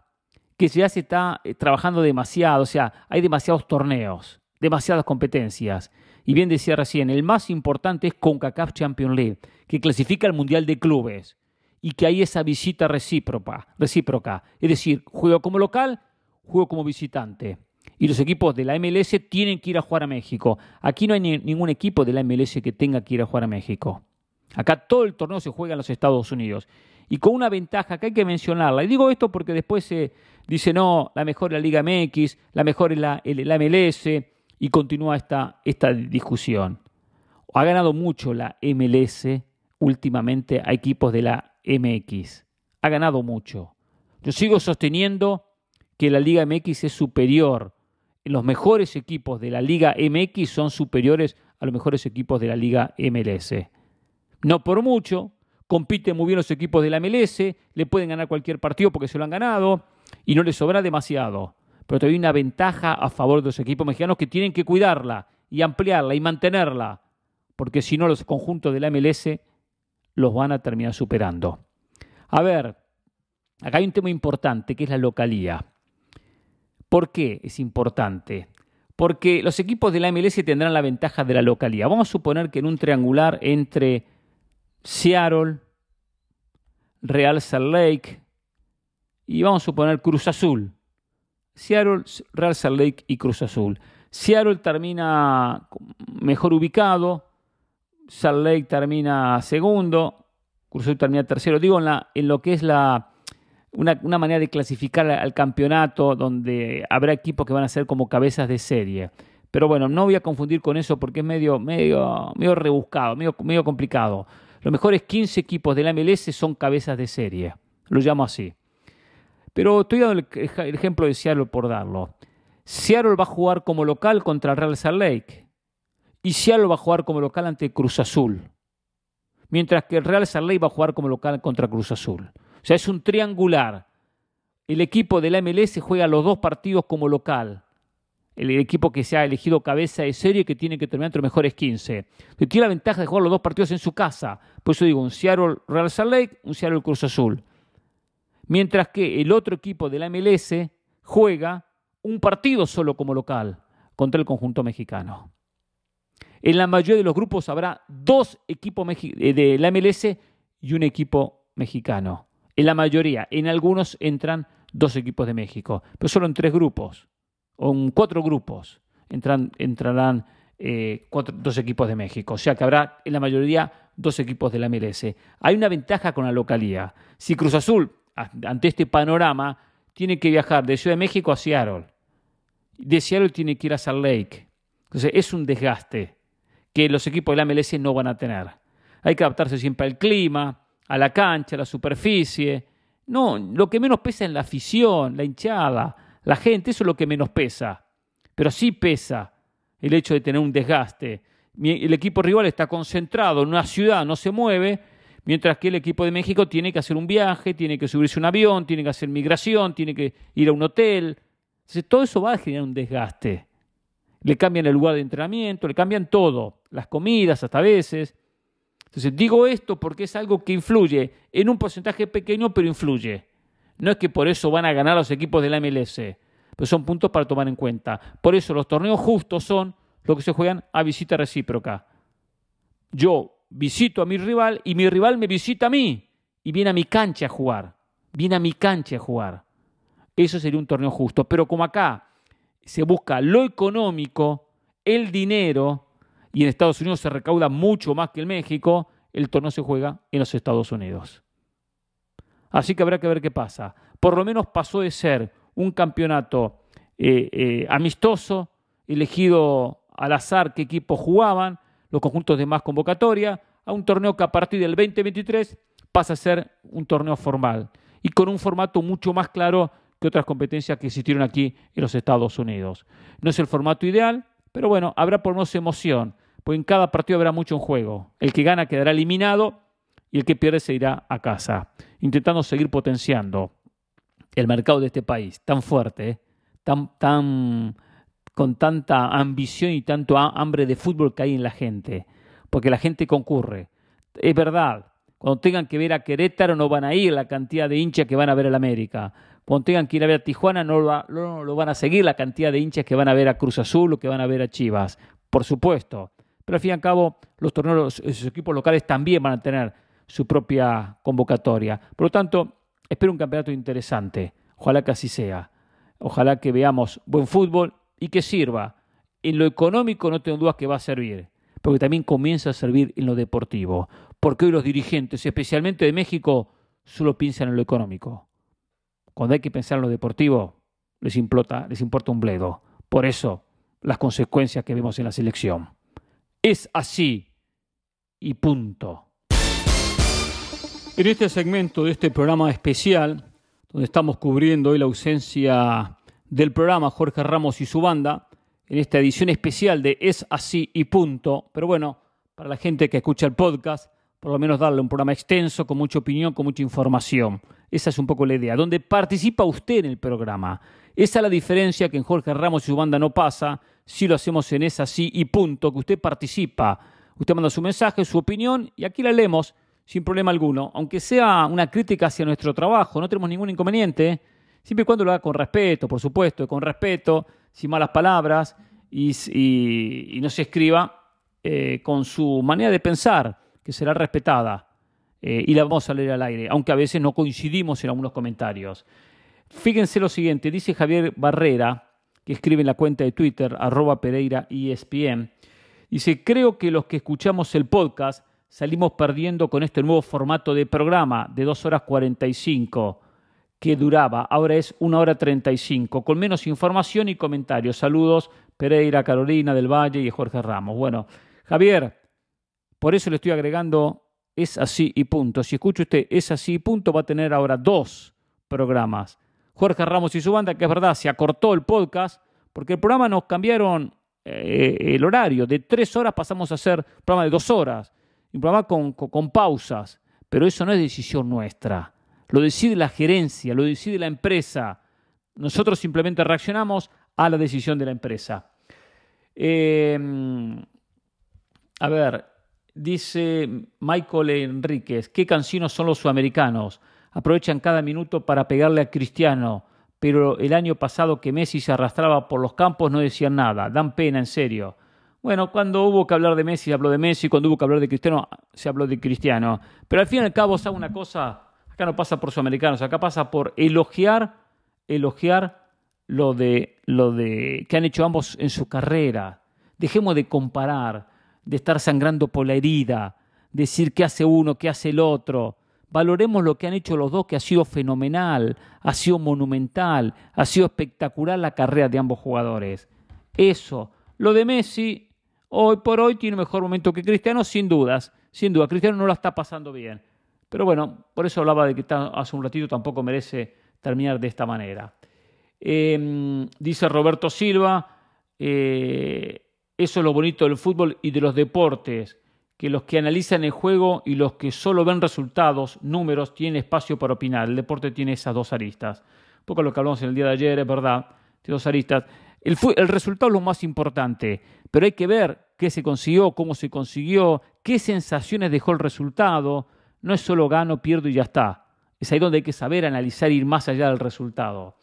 que ya se está eh, trabajando demasiado, o sea, hay demasiados torneos, demasiadas competencias. Y bien decía recién, el más importante es CONCACAF Champions League, que clasifica al Mundial de Clubes y que hay esa visita recíproca, recíproca. Es decir, juego como local, juego como visitante y los equipos de la MLS tienen que ir a jugar a México. Aquí no hay ningún equipo de la MLS que tenga que ir a jugar a México. Acá todo el torneo se juega en los Estados Unidos. Y con una ventaja que hay que mencionarla. Y digo esto porque después se dice, no, la mejor es la Liga MX, la mejor es la, MLS, y continúa esta, esta discusión. Ha ganado mucho la MLS últimamente a equipos de la MX. Ha ganado mucho. Yo sigo sosteniendo que la Liga MX es superior los mejores equipos de la Liga MX son superiores a los mejores equipos de la Liga MLS. No por mucho, compiten muy bien los equipos de la MLS, le pueden ganar cualquier partido porque se lo han ganado y no les sobra demasiado. Pero todavía hay una ventaja a favor de los equipos mexicanos que tienen que cuidarla y ampliarla y mantenerla, porque si no los conjuntos de la MLS los van a terminar superando. A ver, acá hay un tema importante que es la localía. ¿Por qué es importante? porque los equipos de la MLS tendrán la ventaja de la localidad. Vamos a suponer que en un triangular entre Seattle, Real Salt Lake y vamos a suponer Cruz Azul. Seattle, Real Salt Lake y Cruz Azul. Seattle termina mejor ubicado, Salt Lake termina segundo, Cruz Azul termina tercero. Digo en, en lo que es la, una, una, manera de clasificar al campeonato donde habrá equipos que van a ser como cabezas de serie. Pero bueno, no voy a confundir con eso porque es medio, medio, medio rebuscado, medio, medio complicado. Los mejores 15 equipos de la MLS son cabezas de serie. Lo llamo así. Pero estoy dando el ejemplo de Seattle por darlo. Seattle va a jugar como local contra Real Salt Lake. Y Seattle va a jugar como local ante Cruz Azul. Mientras que el Real Salt Lake va a jugar como local contra Cruz Azul. O sea, es un triangular. El equipo de la MLS juega los dos partidos como local. El equipo que se ha elegido cabeza de serie que tiene que terminar entre los mejores 15. tiene la ventaja de jugar los dos partidos en su casa. Por eso digo, un Seattle Real Salt Lake, un Seattle Cruz Azul mientras que el otro equipo de la MLS juega un partido solo como local contra el conjunto mexicano. En la mayoría de los grupos habrá dos equipos eh, de la MLS y un equipo mexicano. En la mayoría, en algunos entran dos equipos de México, pero solo en tres grupos, o en cuatro grupos entrarán eh, dos equipos de México. O sea que habrá en la mayoría dos equipos de la MLS. Hay una ventaja con la localidad. Si Cruz Azul ante este panorama, tiene que viajar de Ciudad de México a Seattle. De Seattle tiene que ir a Salt Lake. Entonces es un desgaste que los equipos de la MLS no van a tener. Hay que adaptarse siempre al clima, a la cancha, a la superficie. No, lo que menos pesa es la afición, la hinchada, la gente, eso es lo que menos pesa. Pero sí pesa el hecho de tener un desgaste. El equipo rival está concentrado en una ciudad, no se mueve, Mientras que el equipo de México tiene que hacer un viaje, tiene que subirse un avión, tiene que hacer migración, tiene que ir a un hotel. Entonces, todo eso va a generar un desgaste. Le cambian el lugar de entrenamiento, le cambian todo, las comidas hasta veces. Entonces, digo esto porque es algo que influye en un porcentaje pequeño, pero influye. No es que por eso van a ganar los equipos de la MLS, pero son puntos para tomar en cuenta. Por eso los torneos justos son los que se juegan a visita recíproca. Yo visito a mi rival y mi rival me visita a mí y viene a mi cancha a jugar. Viene a mi cancha a jugar. Eso sería un torneo justo. Pero como acá se busca lo económico, el dinero, y en Estados Unidos se recauda mucho más que en México, el torneo se juega en los Estados Unidos. Así que habrá que ver qué pasa. Por lo menos pasó de ser un campeonato eh, eh, amistoso, elegido al azar qué equipos jugaban, los conjuntos de más convocatoria, a un torneo que a partir del 2023 pasa a ser un torneo formal y con un formato mucho más claro que otras competencias que existieron aquí en los Estados Unidos. No es el formato ideal, pero bueno, habrá por lo menos emoción, porque en cada partido habrá mucho en juego. El que gana quedará eliminado y el que pierde se irá a casa, intentando seguir potenciando el mercado de este país tan fuerte, ¿eh? tan, tan con tanta ambición y tanto hambre de fútbol que hay en la gente, porque la gente concurre. Es verdad, cuando tengan que ver a Querétaro no van a ir la cantidad de hinchas que van a ver al América. Cuando tengan que ir a ver a Tijuana no lo, van a seguir la cantidad de hinchas que van a ver a Cruz Azul o que van a ver a Chivas. Por supuesto. Pero al fin y al cabo, los torneos, los equipos locales también van a tener su propia convocatoria. Por lo tanto, espero un campeonato interesante. Ojalá que así sea. Ojalá que veamos buen fútbol y que sirva. En lo económico no tengo dudas que va a servir, porque también comienza a servir en lo deportivo, porque hoy los dirigentes, especialmente de México, solo piensan en lo económico. Cuando hay que pensar en lo deportivo, les, implota, les importa un bledo. Por eso, las consecuencias que vemos en la selección. Es así y punto. En este segmento de este programa especial, donde estamos cubriendo hoy la ausencia del programa Jorge Ramos y su banda en esta edición especial de Es así y punto. Pero bueno, para la gente que escucha el podcast, por lo menos darle un programa extenso, con mucha opinión, con mucha información. Esa es un poco la idea, donde participa usted en el programa. Esa es la diferencia que en Jorge Ramos y su banda no pasa, si lo hacemos en Es así y punto, que usted participa. Usted manda su mensaje, su opinión, y aquí la leemos sin problema alguno. Aunque sea una crítica hacia nuestro trabajo, no tenemos ningún inconveniente. ¿eh? siempre y cuando lo haga con respeto, por supuesto, con respeto, sin malas palabras, y, y nos escriba eh, con su manera de pensar, que será respetada. eh, y la vamos a leer al aire, aunque a veces no coincidimos en algunos comentarios. Fíjense lo siguiente, dice Javier Barrera, que escribe en la cuenta de Twitter, arroba Pereira ESPN, dice, creo que los que escuchamos el podcast salimos perdiendo con este nuevo formato de programa de 2 horas 45 que duraba, ahora es 1 hora 35, con menos información y comentarios. Saludos, Pereira, Carolina del Valle y Jorge Ramos. Bueno, Javier, por eso le estoy agregando es así y punto. Si escucha usted es así y punto, va a tener ahora dos programas. Jorge Ramos y su banda, que es verdad, se acortó el podcast porque el programa nos cambiaron eh, el horario. De tres horas pasamos a hacer un programa de dos horas, un programa con, con- pausas. Pero eso no es decisión nuestra. Lo decide la gerencia, lo decide la empresa. Nosotros simplemente reaccionamos a la decisión de la empresa. Eh, a ver, dice Michael Enríquez, qué cansinos son los sudamericanos. Aprovechan cada minuto para pegarle a Cristiano, pero el año pasado que Messi se arrastraba por los campos no decían nada. Dan pena, en serio. Bueno, cuando hubo que hablar de Messi, se habló de Messi. Cuando hubo que hablar de Cristiano, se habló de Cristiano. Pero al fin y al cabo, ¿sabe una cosa? Acá no pasa por sudamericanos, acá pasa por elogiar, elogiar lo de, lo de que han hecho ambos en su carrera. Dejemos de comparar, de estar sangrando por la herida, decir qué hace uno, qué hace el otro. Valoremos lo que han hecho los dos, que ha sido fenomenal, ha sido monumental, ha sido espectacular la carrera de ambos jugadores. Eso. Lo de Messi, hoy por hoy tiene mejor momento que Cristiano, sin dudas. Sin duda, Cristiano no la está pasando bien. Pero bueno, por eso hablaba de que hace un ratito tampoco merece terminar de esta manera. Eh, dice Roberto Silva, eh, eso es lo bonito del fútbol y de los deportes, que los que analizan el juego y los que solo ven resultados, números, tienen espacio para opinar. El deporte tiene esas dos aristas. Un poco lo que hablamos en el día de ayer, es verdad, tiene dos aristas. El, el resultado es lo más importante, pero hay que ver qué se consiguió, cómo se consiguió, qué sensaciones dejó el resultado. No es solo gano, pierdo y ya está. Es ahí donde hay que saber analizar e ir más allá del resultado.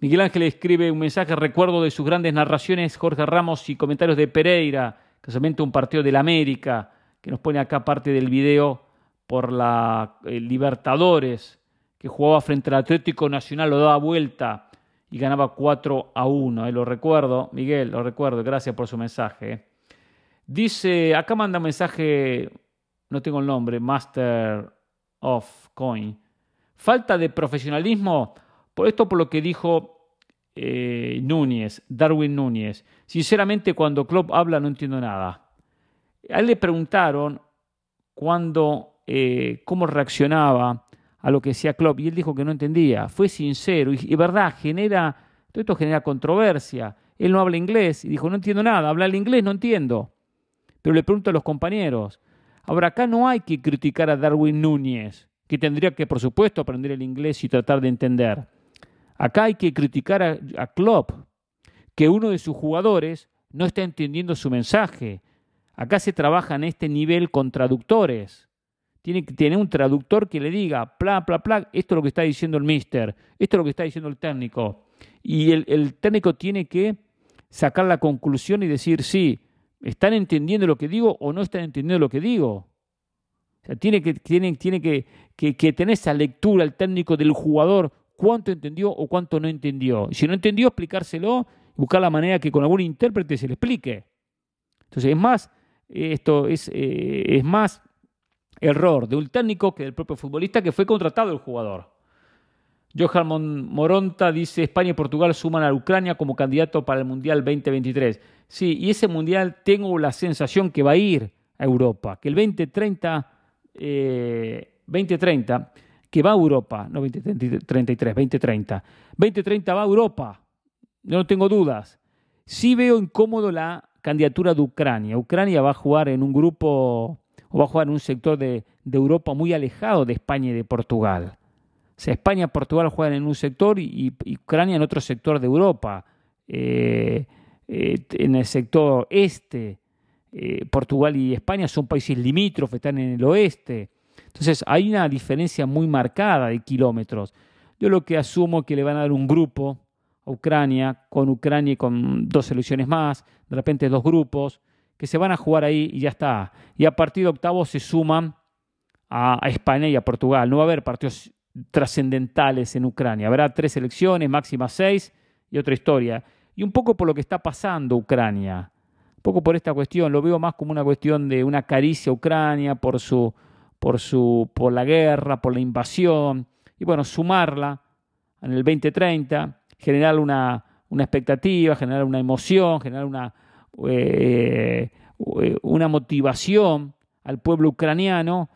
Miguel Ángel escribe un mensaje, recuerdo de sus grandes narraciones, Jorge Ramos y comentarios de Pereira, casualmente un partido del América, que nos pone acá parte del video por la eh, Libertadores, que jugaba frente al Atlético Nacional, lo daba vuelta y ganaba 4 a 1. Eh, lo recuerdo, Miguel, lo recuerdo, gracias por su mensaje. eh. Dice, acá manda un mensaje, no tengo el nombre, Master of Coin. Falta de profesionalismo, por esto por lo que dijo eh, Núñez, Darwin Núñez. Sinceramente, cuando Klopp habla no entiendo nada. A él le preguntaron cuándo, eh, cómo reaccionaba a lo que decía Klopp y él dijo que no entendía. Fue sincero y, y verdad, genera, todo esto genera controversia. Él no habla inglés y dijo, no entiendo nada, habla el inglés, no entiendo. Pero le pregunto a los compañeros. Ahora, acá no hay que criticar a Darwin Núñez, que tendría que, por supuesto, aprender el inglés y tratar de entender. Acá hay que criticar a, Klopp, que uno de sus jugadores no está entendiendo su mensaje. Acá se trabaja en este nivel con traductores. Tiene que tener un traductor que le diga, pla, pla, pla, esto es lo que está diciendo el mister, esto es lo que está diciendo el técnico. Y el, el técnico tiene que sacar la conclusión y decir, sí, ¿están entendiendo lo que digo o no están entendiendo lo que digo? O sea, tiene que, tiene, tiene que, que, que tener esa lectura el técnico del jugador, cuánto entendió o cuánto no entendió. Si no entendió, explicárselo, buscar la manera que con algún intérprete se le explique. Entonces, es más, esto es, eh, es más error de un técnico que del propio futbolista que fue contratado el jugador. Johan Moronta dice España y Portugal suman a Ucrania como candidato para el Mundial 2023. Sí, y ese Mundial tengo la sensación que va a ir a Europa, que el 2030, eh, 2030 que va a Europa, no 2033, 2030. 2030 va a Europa, no tengo dudas. Sí veo incómodo la candidatura de Ucrania. Ucrania va a jugar en un grupo o va a jugar en un sector de, de Europa muy alejado de España y de Portugal. O sea, España y Portugal juegan en un sector y, y Ucrania en otro sector de Europa. Eh, eh, en el sector este, eh, Portugal y España son países limítrofes, están en el oeste. Entonces hay una diferencia muy marcada de kilómetros. Yo lo que asumo que le van a dar un grupo a Ucrania, con Ucrania y con dos selecciones más, de repente dos grupos, que se van a jugar ahí y ya está. Y a partir de octavos se suman a, a España y a Portugal. No va a haber partidos trascendentales en Ucrania. Habrá tres selecciones, máxima seis y otra historia. Y un poco por lo que está pasando Ucrania, un poco por esta cuestión, lo veo más como una cuestión de una caricia a Ucrania por su, por su, por la guerra, por la invasión, y bueno, sumarla en el 2030, generar una, una expectativa, generar una emoción, generar una, eh, eh, una motivación al pueblo ucraniano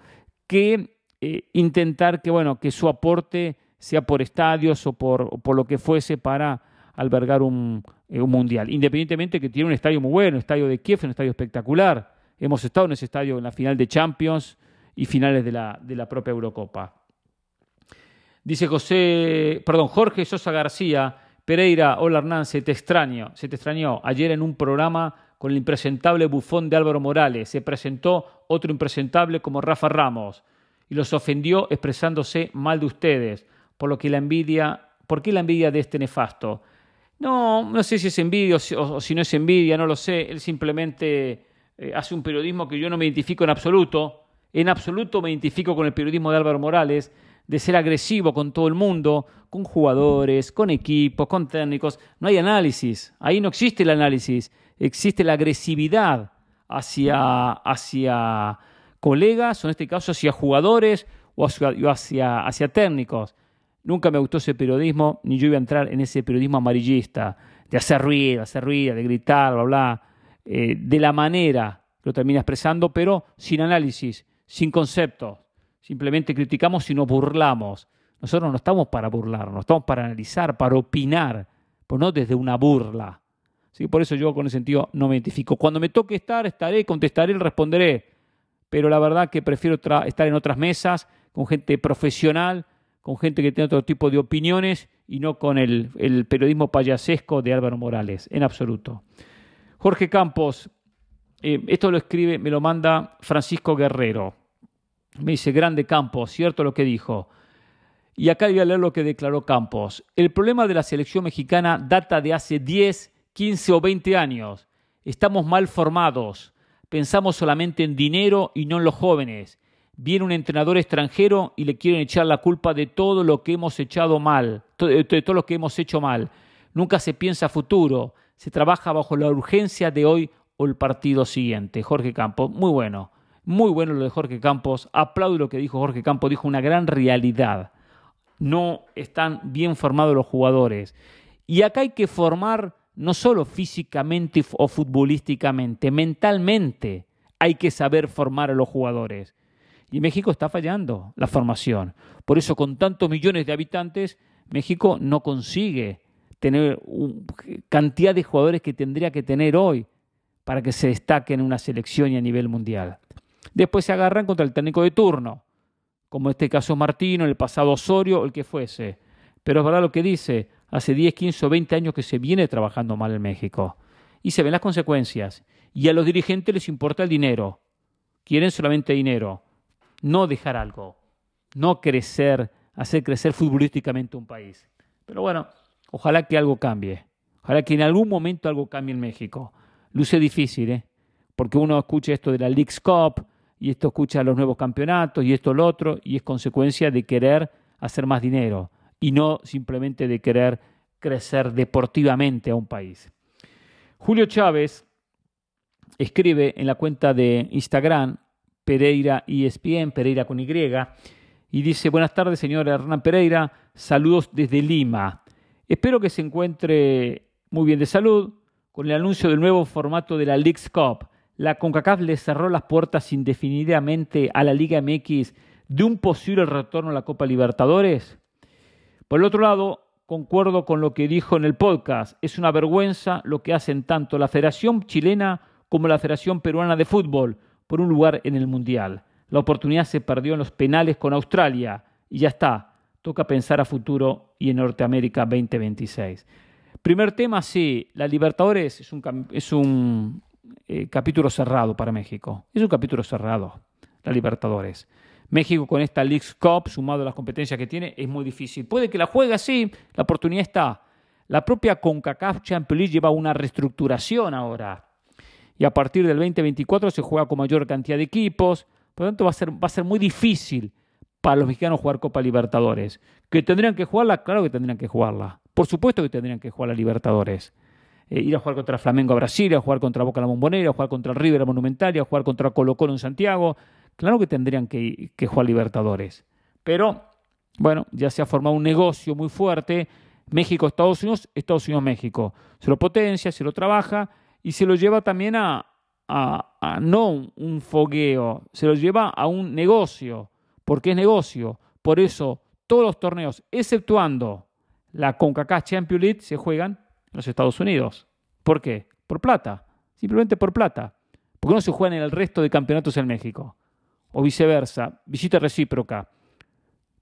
que eh, intentar que, bueno, que su aporte sea por estadios o por, por lo que fuese para albergar un, un, mundial. Independientemente que tiene un estadio muy bueno, el estadio de Kiev, un estadio espectacular. Hemos estado en ese estadio en la final de Champions y finales de la, de la propia Eurocopa. Dice José, perdón, Jorge Sosa García, Pereira, hola Hernán, se te extraño, se te extrañó. Ayer en un programa con el impresentable bufón de Álvaro Morales se presentó otro impresentable como Rafa Ramos y los ofendió expresándose mal de ustedes, por lo que la envidia, ¿por qué la envidia de este nefasto? No, no sé si es envidia o si, no es envidia, no lo sé. Él simplemente eh, hace un periodismo que yo no me identifico en absoluto. En absoluto me identifico con el periodismo de Álvaro Morales, de ser agresivo con todo el mundo, con jugadores, con equipos, con técnicos. No hay análisis. Ahí no existe el análisis. Existe la agresividad hacia, hacia colegas, o en este caso hacia jugadores o hacia, técnicos. Nunca me gustó ese periodismo, ni yo iba a entrar en ese periodismo amarillista, de hacer ruido, hacer ruido, de gritar, bla, bla, eh, de la manera que lo termina expresando, pero sin análisis, sin conceptos. Simplemente criticamos y nos burlamos. Nosotros no estamos para burlarnos, estamos para analizar, para opinar, pero no desde una burla. ¿Sí? Por eso yo con ese sentido no me identifico. Cuando me toque estar, estaré, contestaré, responderé. Pero la verdad que prefiero estar en otras mesas con gente profesional, con gente que tiene otro tipo de opiniones y no con el, el periodismo payasesco de Álvaro Morales, en absoluto. Jorge Campos, eh, esto lo escribe, me lo manda Francisco Guerrero. Me dice, grande Campos, cierto lo que dijo. Y acá voy a leer lo que declaró Campos. El problema de la selección mexicana data de hace 10, 15 o 20 años. Estamos mal formados. Pensamos solamente en dinero y no en los jóvenes viene un entrenador extranjero y le quieren echar la culpa de todo lo que hemos echado mal, de todo lo que hemos hecho mal. Nunca se piensa futuro, se trabaja bajo la urgencia de hoy o el partido siguiente. Jorge Campos, muy bueno, muy bueno lo de Jorge Campos. Aplaudo lo que dijo Jorge Campos, dijo una gran realidad. No están bien formados los jugadores. Y acá hay que formar no solo físicamente o futbolísticamente, mentalmente hay que saber formar a los jugadores. Y México está fallando la formación. Por eso, con tantos millones de habitantes, México no consigue tener cantidad de jugadores que tendría que tener hoy para que se destaque en una selección y a nivel mundial. Después se agarran contra el técnico de turno, como en este caso Martino, el pasado Osorio, o el que fuese. Pero es verdad lo que dice, hace 10, 15 o 20 años que se viene trabajando mal en México. Y se ven las consecuencias. Y a los dirigentes les importa el dinero. Quieren solamente dinero no dejar algo, no crecer, hacer crecer futbolísticamente un país. Pero bueno, ojalá que algo cambie. Ojalá que en algún momento algo cambie en México. Luce difícil, ¿eh? Porque uno escucha esto de la League's Cup y esto escucha los nuevos campeonatos y esto lo otro y es consecuencia de querer hacer más dinero y no simplemente de querer crecer deportivamente a un país. Julio Chávez escribe en la cuenta de Instagram Pereira ESPN, Pereira con Y, y dice, buenas tardes, señor Hernán Pereira, saludos desde Lima. Espero que se encuentre muy bien de salud. Con el anuncio del nuevo formato de la League's Cup, la CONCACAF le cerró las puertas indefinidamente a la Liga MX de un posible retorno a la Copa Libertadores. Por el otro lado, concuerdo con lo que dijo en el podcast, es una vergüenza lo que hacen tanto la Federación Chilena como la Federación Peruana de Fútbol, por un lugar en el Mundial. La oportunidad se perdió en los penales con Australia y ya está. Toca pensar a futuro y en Norteamérica 2026. Primer tema, sí, la Libertadores es un, es un eh, capítulo cerrado para México. Es un capítulo cerrado, la Libertadores. México con esta League Cup, sumado a las competencias que tiene, es muy difícil. Puede que la juegue así, la oportunidad está. La propia CONCACAF Champions League lleva una reestructuración ahora. Y a partir del 2024 se juega con mayor cantidad de equipos. Por lo tanto, va a ser, va a ser muy difícil para los mexicanos jugar Copa Libertadores. ¿Que tendrían que jugarla? Claro que tendrían que jugarla. Por supuesto que tendrían que jugar la Libertadores. Eh, ir a jugar contra Flamengo a Brasil, a jugar contra Boca la Bombonera, a jugar contra el River Monumental, a jugar contra Colo Colo en Santiago. Claro que tendrían que, que jugar Libertadores. Pero, bueno, ya se ha formado un negocio muy fuerte. México, Estados Unidos, Estados Unidos, México. Se lo potencia, se lo trabaja y se lo lleva también a, a, a no un fogueo, se lo lleva a un negocio, porque es negocio. Por eso todos los torneos, exceptuando la CONCACAF Champions League, se juegan en los Estados Unidos. ¿Por qué? Por plata, simplemente por plata. Porque no se juegan en el resto de campeonatos en México. O viceversa, visita recíproca.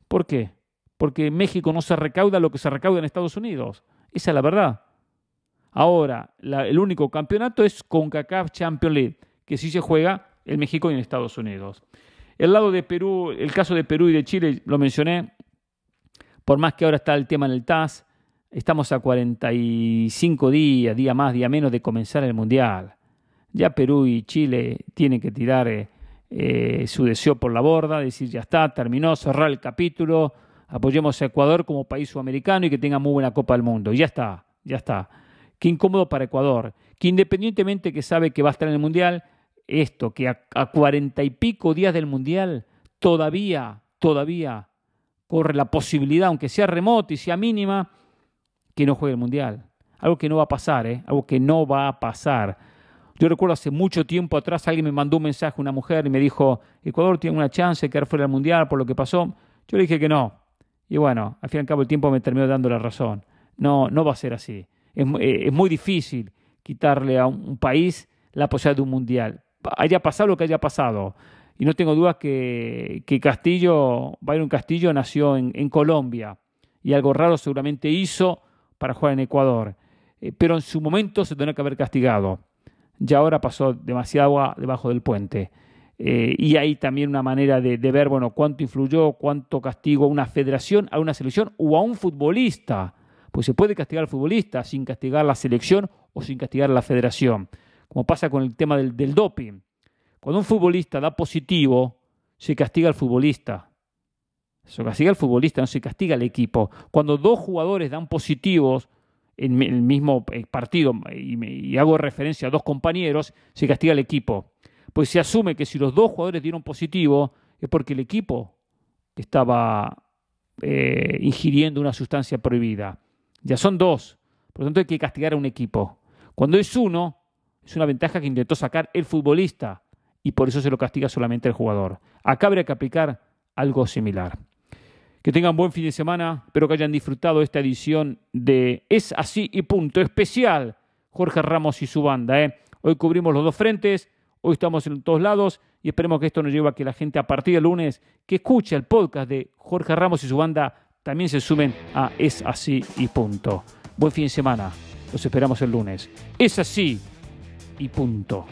¿Por qué? Porque en México no se recauda lo que se recauda en Estados Unidos. Esa es la verdad. Ahora, el único campeonato es CONCACAF Champions League, que sí se juega en México y en Estados Unidos. El lado de Perú, el caso de Perú y de Chile, lo mencioné, por más que ahora está el tema en el TAS, estamos a 45 días, día más, día menos de comenzar el Mundial. Ya Perú y Chile tienen que tirar eh, eh, su deseo por la borda, decir ya está, terminó, cerrar el capítulo, apoyemos a Ecuador como país sudamericano y que tenga muy buena Copa del Mundo. Ya está, ya está. Qué incómodo para Ecuador, que independientemente que sabe que va a estar en el Mundial, esto, que a cuarenta y pico días del Mundial todavía, todavía corre la posibilidad, aunque sea remota y sea mínima, que no juegue el Mundial. Algo que no va a pasar, ¿eh? algo que no va a pasar. Yo recuerdo hace mucho tiempo atrás alguien me mandó un mensaje, una mujer, y me dijo, Ecuador tiene una chance de quedar fuera del Mundial por lo que pasó. Yo le dije que no. Y bueno, al fin y al cabo el tiempo me terminó dando la razón. No, no va a ser así. Es, eh, muy difícil quitarle a un país la posibilidad de un Mundial. Haya pasado lo que haya pasado. Y no tengo dudas que, Castillo, Byron Castillo nació en, Colombia y algo raro seguramente hizo para jugar en Ecuador. Eh, pero en su momento se tenía que haber castigado. Ya ahora pasó demasiada agua debajo del puente. Eh, y hay también una manera de, de, ver, bueno, cuánto influyó, cuánto castigo a una federación, a una selección o a un futbolista. Pues se puede castigar al futbolista sin castigar la selección o sin castigar la federación. Como pasa con el tema del doping. Cuando un futbolista da positivo, se castiga al futbolista. Se castiga al futbolista, no se castiga al equipo. Cuando dos jugadores dan positivos en el mismo eh, partido, y, hago referencia a dos compañeros, se castiga al equipo. Pues se asume que si los dos jugadores dieron positivo, es porque el equipo estaba eh, ingiriendo una sustancia prohibida. Ya son dos, por lo tanto hay que castigar a un equipo. Cuando es uno, es una ventaja que intentó sacar el futbolista y por eso se lo castiga solamente el jugador. Acá habría que aplicar algo similar. Que tengan buen fin de semana, espero que hayan disfrutado esta edición de Es así y punto especial. Jorge Ramos y su banda. ¿eh? Hoy cubrimos los dos frentes, hoy estamos en todos lados y esperemos que esto nos lleve a que la gente a partir del lunes que escuche el podcast de Jorge Ramos y su banda también se sumen a Es así y punto. Buen fin de semana, los esperamos el lunes. Es así y punto.